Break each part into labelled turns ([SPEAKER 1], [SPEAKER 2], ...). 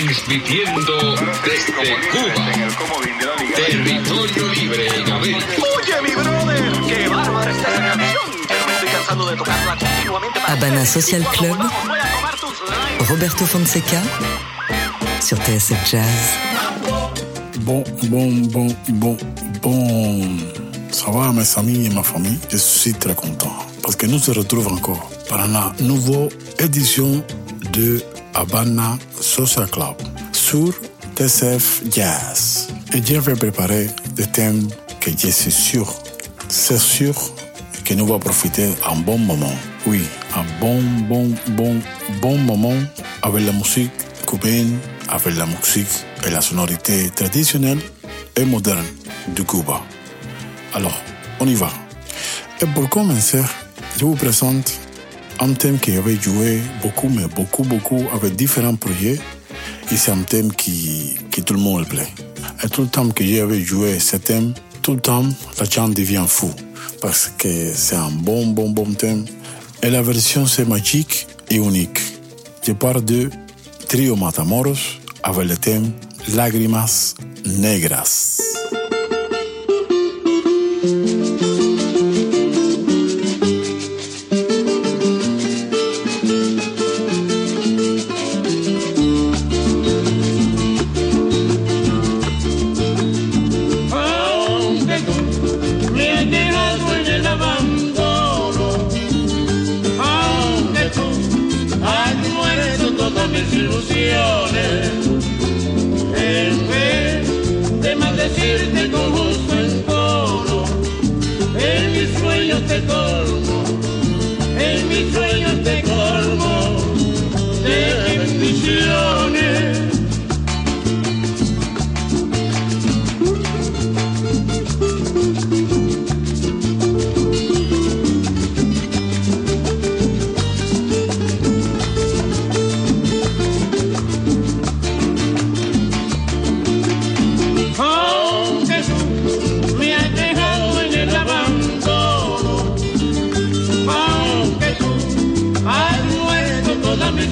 [SPEAKER 1] transmitiendo desde Cuba. Territorio libre en América.
[SPEAKER 2] Oye, mi brother, qué bárbara esta canción. Yo me estoy cansando de tocarla continuamente. para
[SPEAKER 3] Habana. Social Club. Roberto Fonseca sur TSF Jazz.
[SPEAKER 4] Bon, bon, bon, bon, bon. Ça va, mes amis et ma famille? Je suis très content parce que nous se retrouvons encore pour la nouvelle édition de Habana Social Club sur TCF Jazz. Et je vais préparer des thèmes que je suis sûr, c'est sûr que nous allons profiter un bon moment. Oui, un bon, bon, bon, bon moment avec la musique cubaine, avec la musique et la sonorité traditionnelle et moderne de Cuba. Alors, on y va. Et pour commencer, je vous présente un thème que j'avais joué beaucoup, mais beaucoup, beaucoup avec différents projets. Et c'est un thème qui, qui tout le monde plaît. Et tout le temps que j'avais joué ce thème, tout le temps, la chante devient fou. Parce que c'est un bon, bon, bon thème. Et la version, c'est magique et unique. Je parle de Trio Matamoros avec le thème Lágrimas Negras.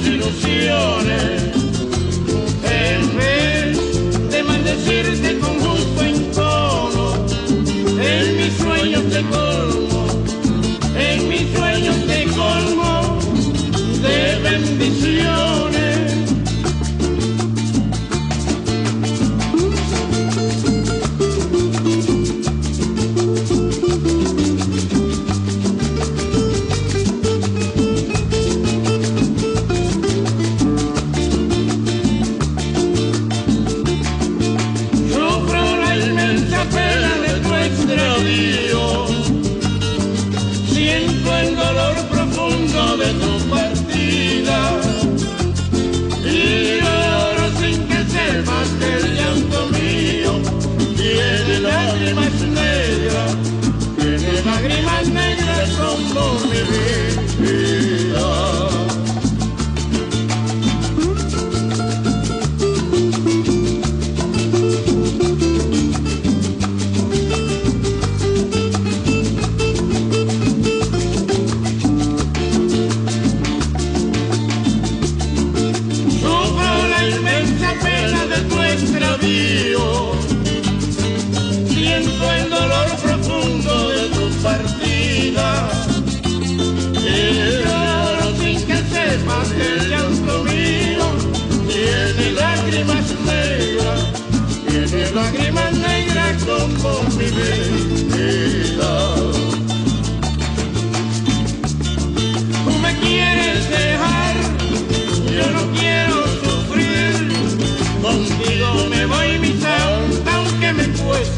[SPEAKER 5] delusione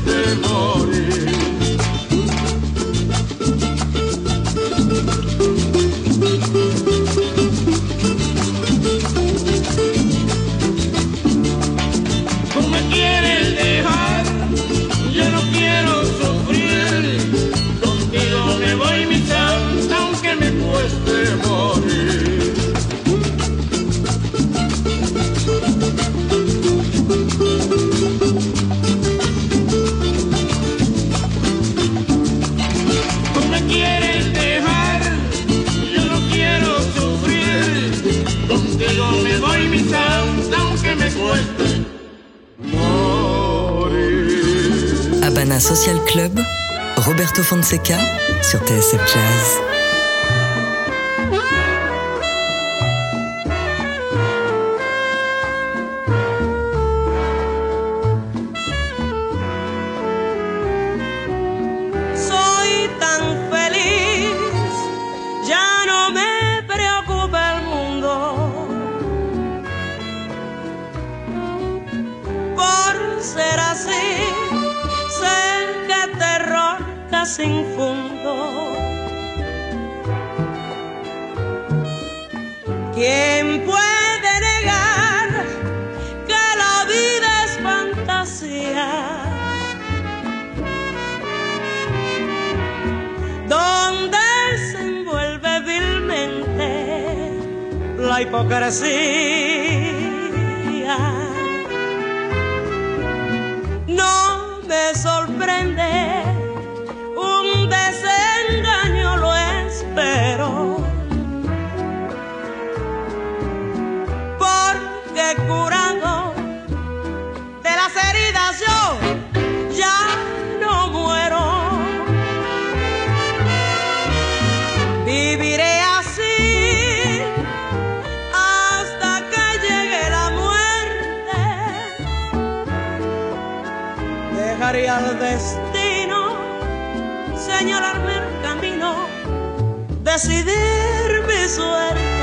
[SPEAKER 5] cueste
[SPEAKER 3] Abana Social Club, Roberto Fonseca sur TSF Jazz.
[SPEAKER 6] destino, señalarme el camino, decidir mi suerte.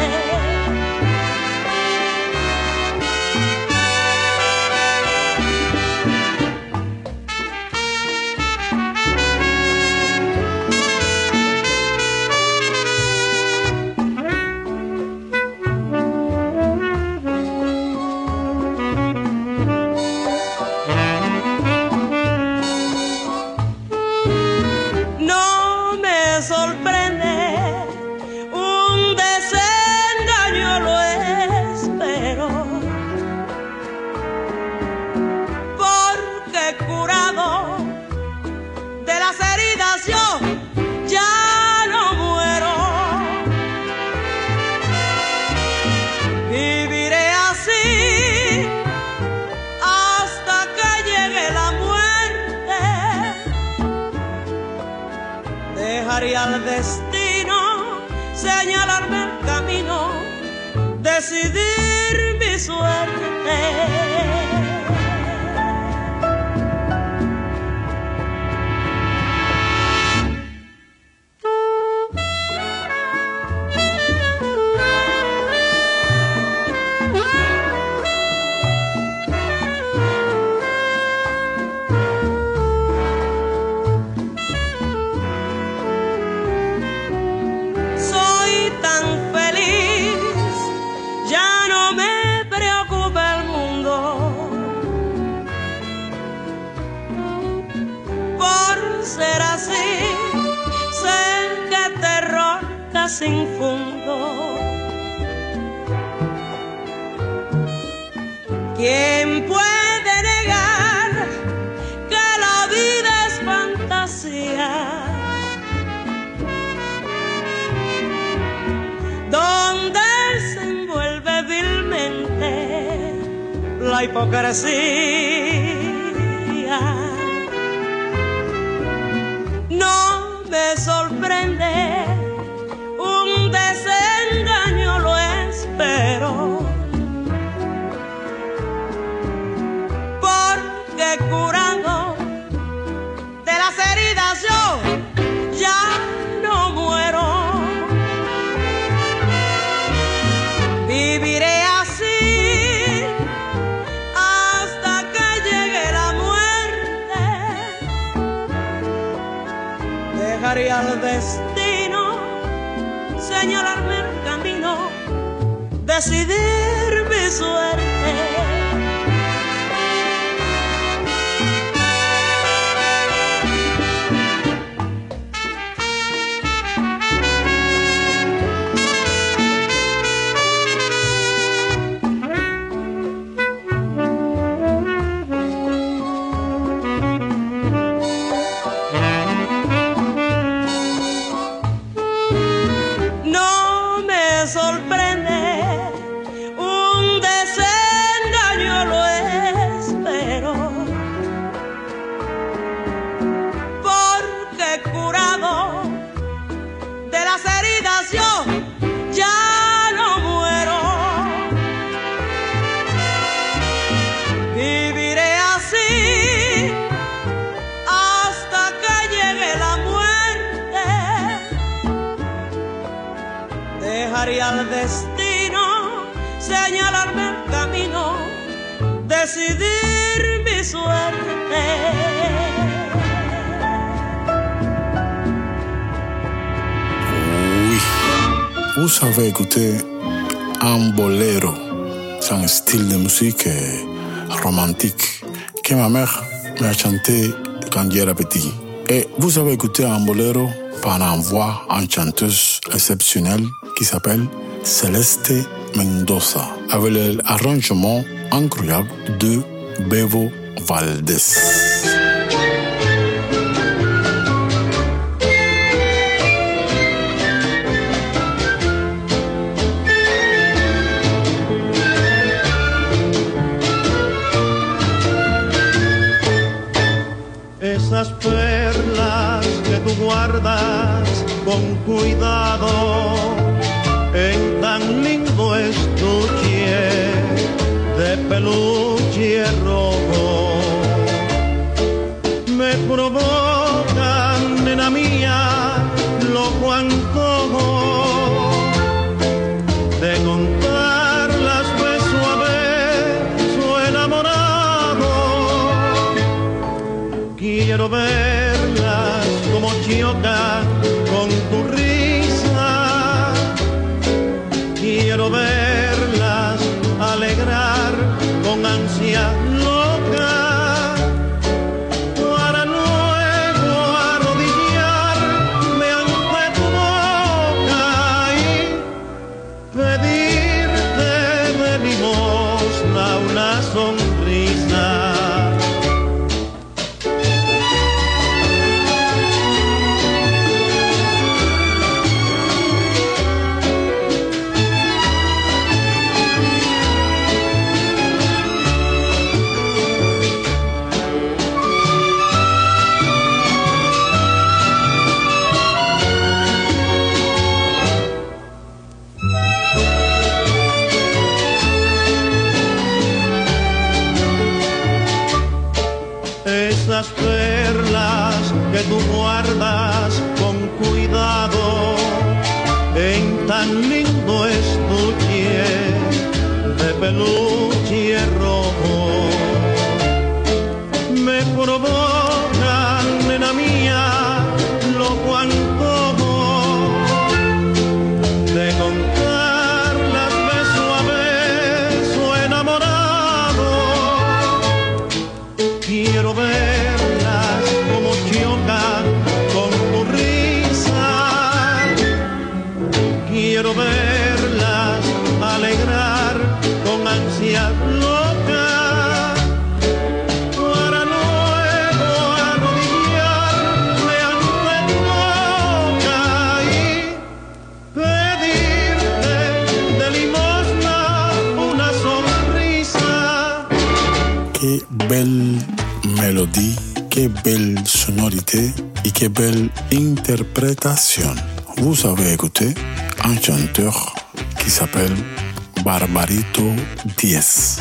[SPEAKER 6] al destino, señalarme el camino, decidir mi suerte. fantasía. No me sorprende. decidirme suerte.
[SPEAKER 4] Vous savez écouter un bolero. C'est un style de musique euh, romantique que ma mère m'a chanté quand j'étais petit. Et vous avez écouté un bolero par un voix, une chanteuse exceptionnelle qui s'appelle Celeste Mendoza, avec l'arrangement incroyable de Bevo Valdés.
[SPEAKER 7] Esas perlas que tú guardas con cuidado. En tan lindo estuche de peluche
[SPEAKER 4] qué belle sonorité et quelle belle interprétation. Vous avez écouté un chanteur qui s'appelle Barbarito Diez.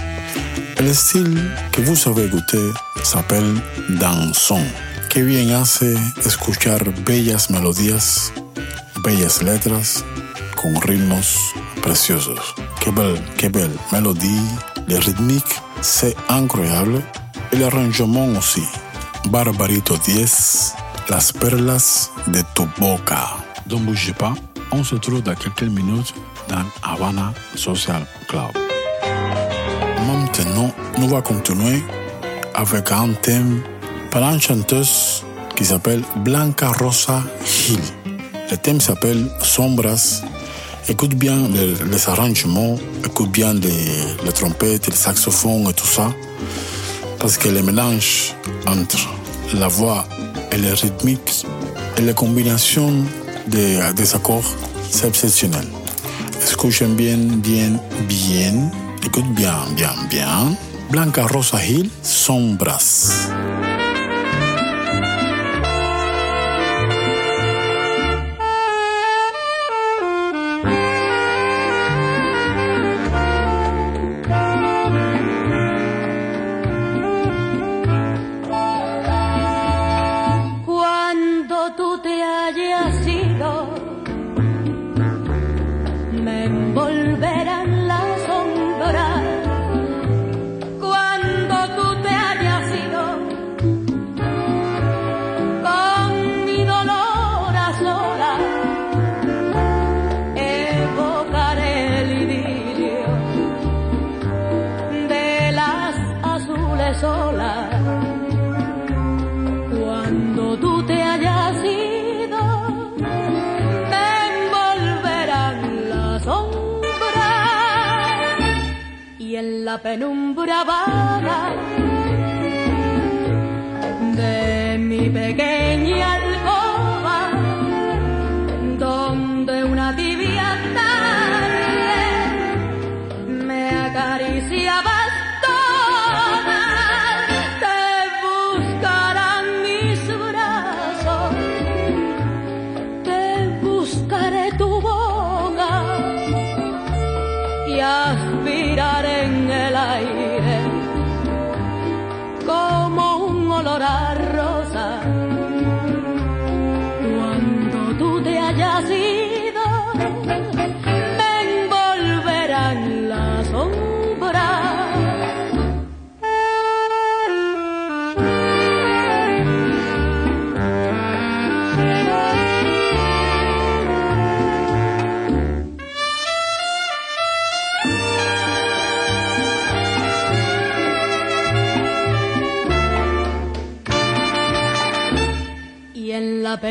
[SPEAKER 4] El style que vous avez écouté s'appelle danzón, que bien hace escuchar bellas melodías, bellas letras con ritmos preciosos. Qué belle, qué belle mélodie, le rythmique, c'est incroyable. Et l'arrangement aussi. Barbarito 10, las perlas de tu boca. Donc bougez pas, on se trouve dans quelques minutes dans Havana Social Club. Maintenant, nous allons continuer avec un thème par une chanteuse qui s'appelle Blanca Rosa Gil. Le thème s'appelle Sombras. Écoute bien les, les arrangements, écoute bien les, les trompettes, les saxophones et tout ça. Parce que le mélange entre la voix et le rythmique et la combinaison des, des accords, c'est exceptionnel. Escuchen bien, bien, bien? Écoute bien, bien, bien. Blanca Rosa Gil, Sombras.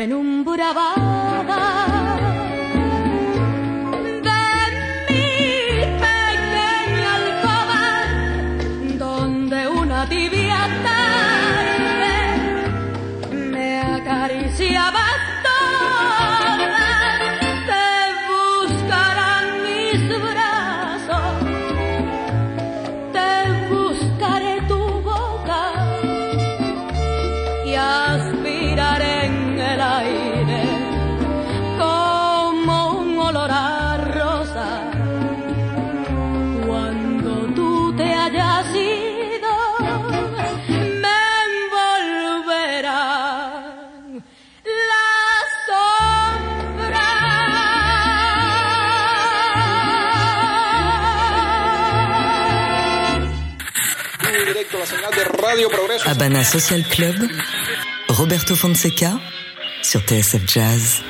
[SPEAKER 8] en un
[SPEAKER 9] burabá.
[SPEAKER 3] Habana Social Club, Roberto Fonseca sur TSF Jazz.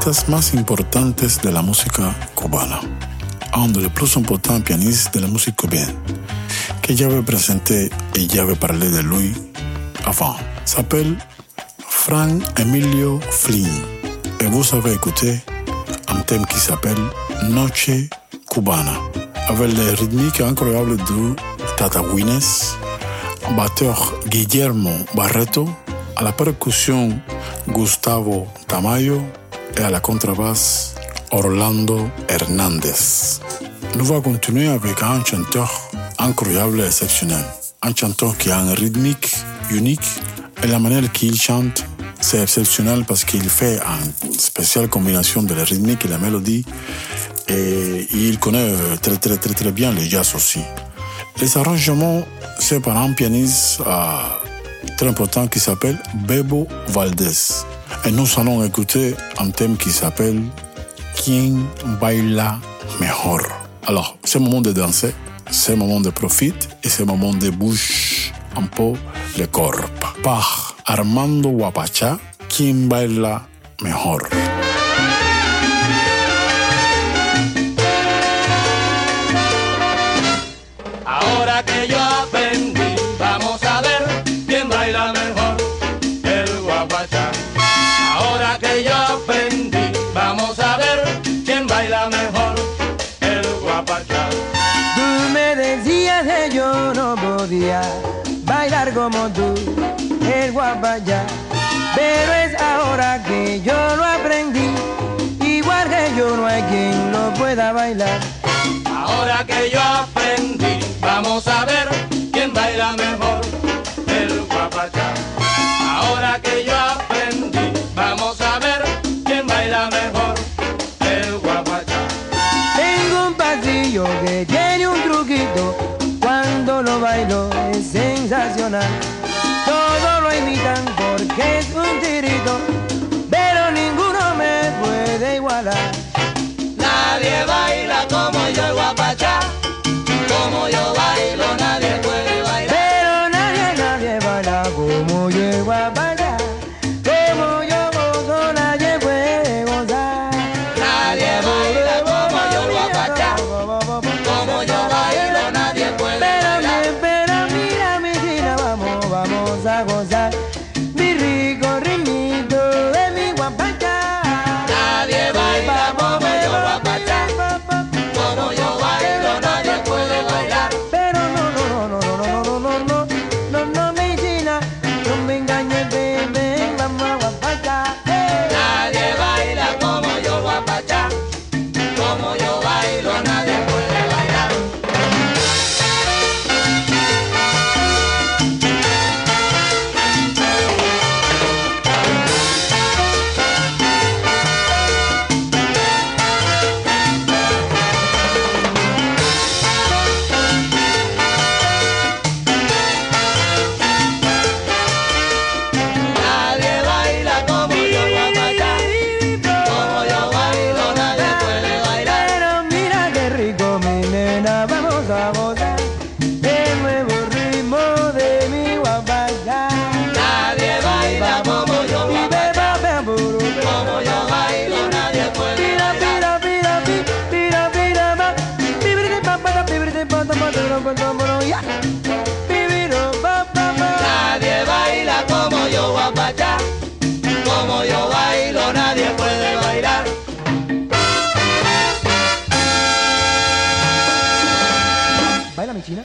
[SPEAKER 4] Pianistas más importantes de la música cubana, un des plus importants pianistes de la musique cubaine, que j'avais présenté et j'avais parlé de lui avant, s'appelle Frank Emilio Flynn. Et vous avez écouté un thème qui s'appelle Noche Cubana, avec les rythmiques incroyables de Tata Guinness, batteur Guillermo Barreto, à la percussion Gustavo Tamayo et à la contrebasse Orlando Hernandez. Nous allons continuer avec un chanteur incroyable et exceptionnel. Un chanteur qui a un rythmique unique et la manière qu'il chante, c'est exceptionnel parce qu'il fait une spéciale combinaison de la rythmique et la mélodie et il connaît très très très très bien le jazz aussi. Les arrangements, c'est par un pianiste euh, très important qui s'appelle Bebo Valdez. Et nous allons écouter un thème qui s'appelle Quien baila mejor. Alors, c'est le moment de danser, c'est le moment de profiter et c'est le moment de bouger un peu le corps. Par Armando Guapacha, Quien baila mejor.
[SPEAKER 10] El
[SPEAKER 11] guapayá. Pero es ahora que yo lo aprendí, igual que yo no hay quien lo pueda bailar.
[SPEAKER 10] Ahora que yo aprendí, vamos a ver quién baila mejor,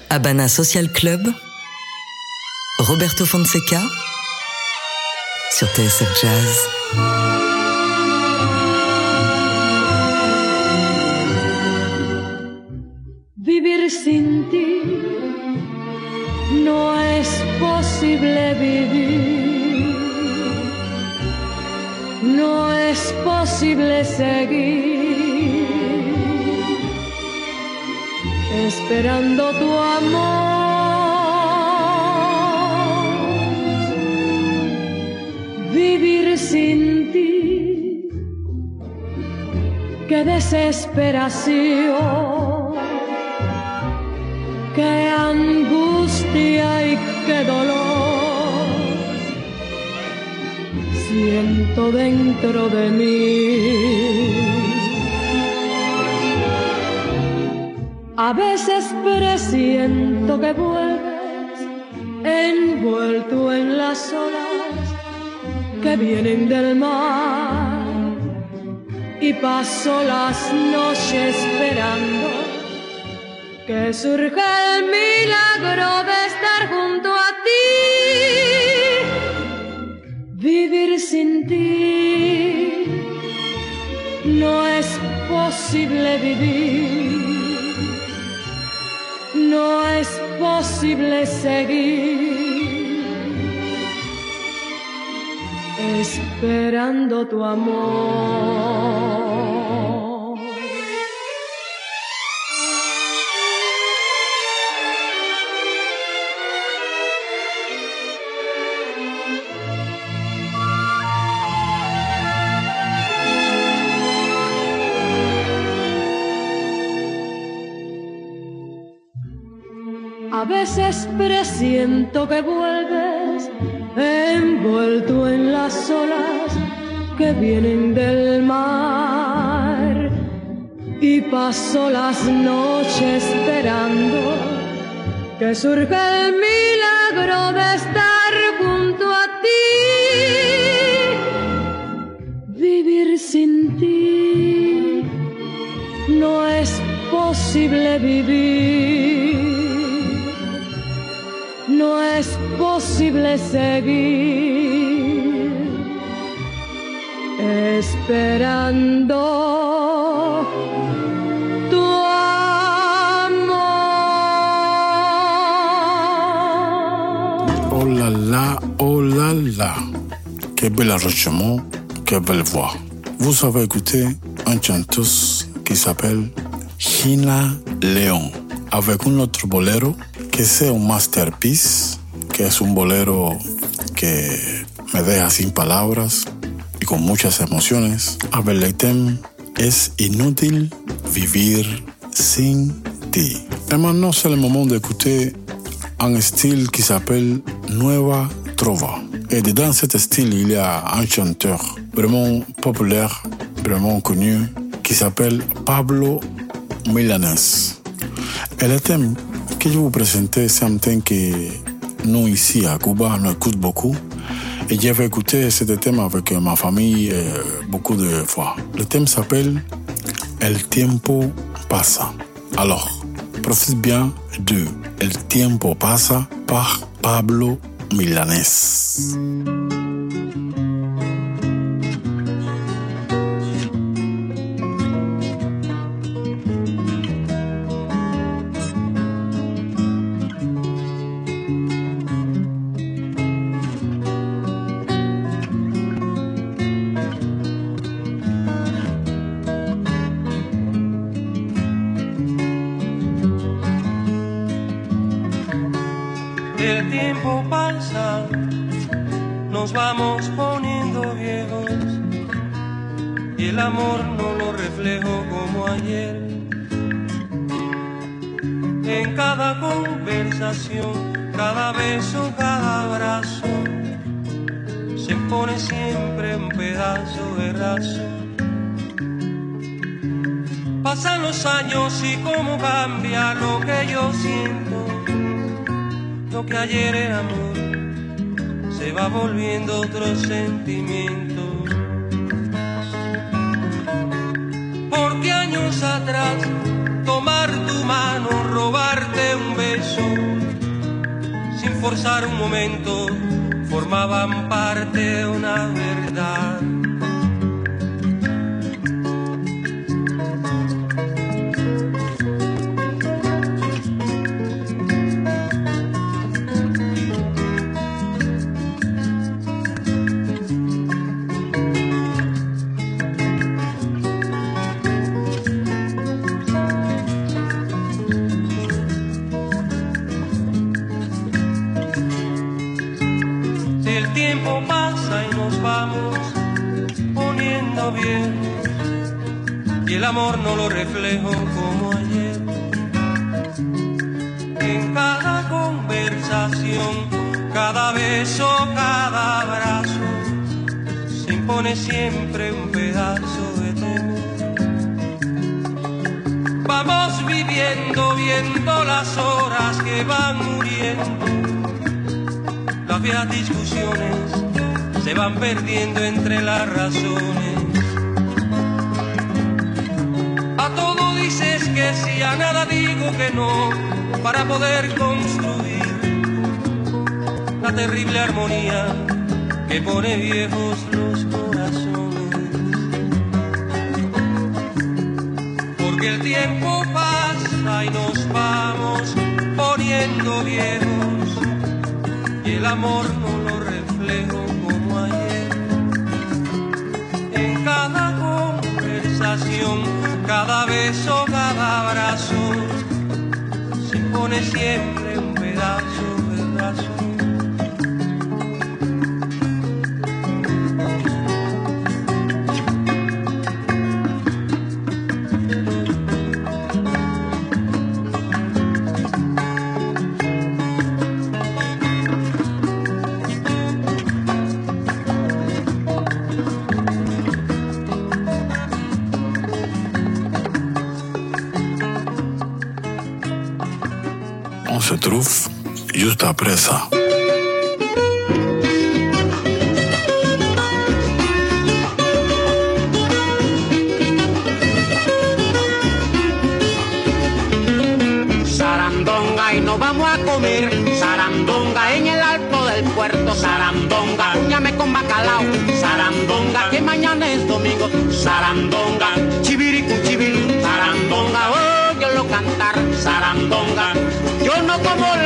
[SPEAKER 3] Habana Social Club, Roberto Fonseca sur TSF Jazz.
[SPEAKER 9] Vivir sin ti no es posible vivir. No es posible seguir esperando tu amor. Vivir sin ti, qué desesperación qué angustia y qué dolor. Si siento dentro de mí. A veces presiento que vuelves envuelto en las olas que vienen del mar y paso las noches esperando que surja el milagro de estar junto a ti. Vivir sin ti no es posible vivir no es posible seguir esperando tu amor. Veces presiento que vuelves envuelto en las olas que vienen del mar y paso las noches esperando que surja el milagro de estar junto a ti. Vivir sin ti no es posible vivir no es posible seguir esperando tu amor.
[SPEAKER 4] Oh là là, oh là là. Quel bel arrangement, quelle belle voix. Vous avez écouté un chanteuse qui s'appelle Gina León avec un autre bolero que c'est un masterpiece, que es un bolero que me deja sin palabras y con muchas emociones. Avec le thème Es inútil vivir sin ti. Maintenant, c'est le moment d'écouter un style qui s'appelle Nueva Trova. Et dedans cet style, il y a un chanteur vraiment populaire, vraiment connu, qui s'appelle Pablo Milanes. Et le thème que je vous présenter, c'est un thème que nous ici à Cuba, on écoute beaucoup. Et j'avais écouté ce thème avec ma famille euh, beaucoup de fois. Le thème s'appelle El tiempo pasa. Alors, profite bien de El tiempo pasa par Pablo Milanés.
[SPEAKER 6] Forzar un momento, formaban parte de una verdad. Amor no lo reflejo como ayer. En cada conversación, cada beso, cada abrazo, pone siempre un pedazo de todo. Vamos viviendo, viendo las horas que van muriendo. Las viejas discusiones se van perdiendo entre las razones. Sí, a nada digo que no, para poder construir la terrible armonía que pone viejos los corazones. Porque el tiempo pasa y nos vamos poniendo viejos y el amor no lo reflejo conversación, cada beso, cada abrazo, se pone siempre un pedazo
[SPEAKER 4] ça.
[SPEAKER 12] Sarandonga y nos vamos a comer. Sarandonga en el alto del puerto. Sarandonga, uñame con bacalao. Sarandonga, que mañana es domingo. Sarandonga, chiviricu chiviri Sarandonga, óyelo cantar. Sarandonga, yo no como la judía
[SPEAKER 13] ¿Por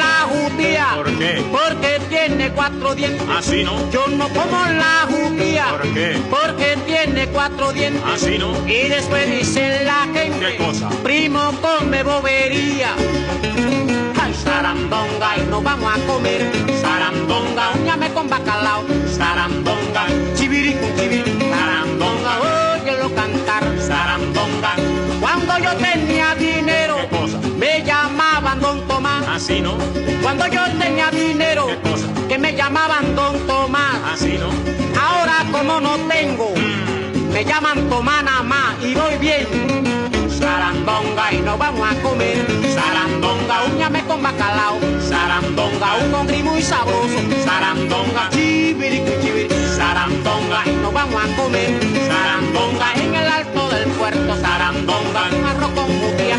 [SPEAKER 13] qué?
[SPEAKER 12] Porque tiene cuatro dientes
[SPEAKER 13] Así no.
[SPEAKER 12] Yo no como la judía
[SPEAKER 13] ¿Por qué?
[SPEAKER 12] Porque tiene cuatro dientes
[SPEAKER 13] Así no.
[SPEAKER 12] Y después dice la gente
[SPEAKER 13] ¿Qué cosa?
[SPEAKER 12] Primo come bobería Ay, sarandonga y nos vamos a comer Sarandonga, uñame con bacalao Sarandonga, chiviricu chiviri Sarandonga, óyelo cantar
[SPEAKER 13] Así no.
[SPEAKER 12] Cuando yo tenía dinero
[SPEAKER 13] ¿Qué cosa?
[SPEAKER 12] Que me llamaban Don Tomás
[SPEAKER 13] Así no.
[SPEAKER 12] Ahora como no tengo, me llaman Tomás nada más y voy bien. Sarandonga y nos vamos a comer. Sarandonga, uñame con bacalao. Sarandonga, un hongri muy sabroso. Sarandonga, chiviricu chiviri. Sarandonga y nos vamos a comer. Sarandonga en el alto del puerto. Sarandonga, un arroz con judía.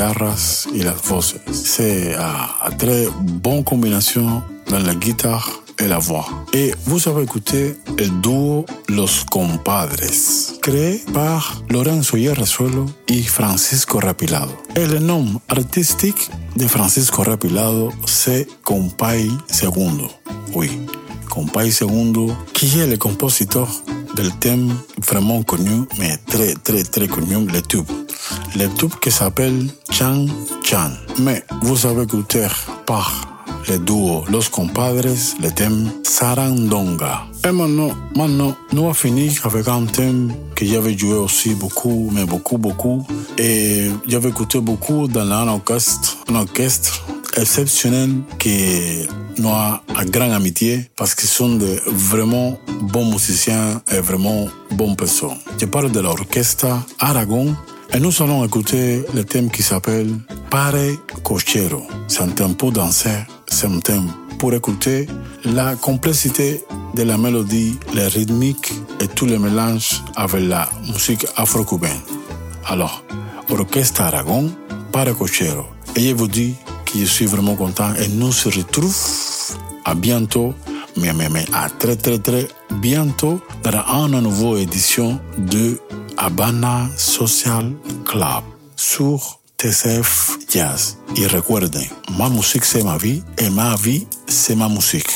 [SPEAKER 4] Guitarras y las voces. C'est ah, une très bonne combinaison dans la guitare et la voix. Et vous avez écouté le duo Los Compadres, créé par Lorenzo Hierrezuelo y Francisco Rapilado. Et le nom artistique de Francisco Rapilado, c'est Compay Segundo. Oui, Compay Segundo, qui est le compositeur del thème vraiment connu, mais très très très connu, le tube. Le tube qui s'appelle Chan Chan. Mais vous avez écouté par le duo Los Compadres le thème Sarandonga. Et maintenant, maintenant, nous allons finir avec un thème que j'avais joué aussi beaucoup, mais beaucoup, beaucoup. Et j'avais écouté beaucoup dans un orchestre, un orchestre exceptionnel qui nous a une grande amitié parce qu'ils sont de vraiment bons musiciens et vraiment bonnes personnes. Je parle de l'orchestre Aragon et nous allons écouter le thème qui s'appelle Pare Cochero. C'est un thème pour danser, c'est un thème pour écouter la complexité de la mélodie, les rythmiques et tous les mélanges avec la musique afro-cubaine. Alors, Orchestre Aragon, Pare Cochero. Et je vous dis que je suis vraiment content et nous se retrouve à bientôt, mais, mais, mais à très très très bientôt dans une nouvelle édition de Habana Social Club sur TCF Jazz. Y recuerden, ma musique c'est ma vie et ma vie c'est ma musique.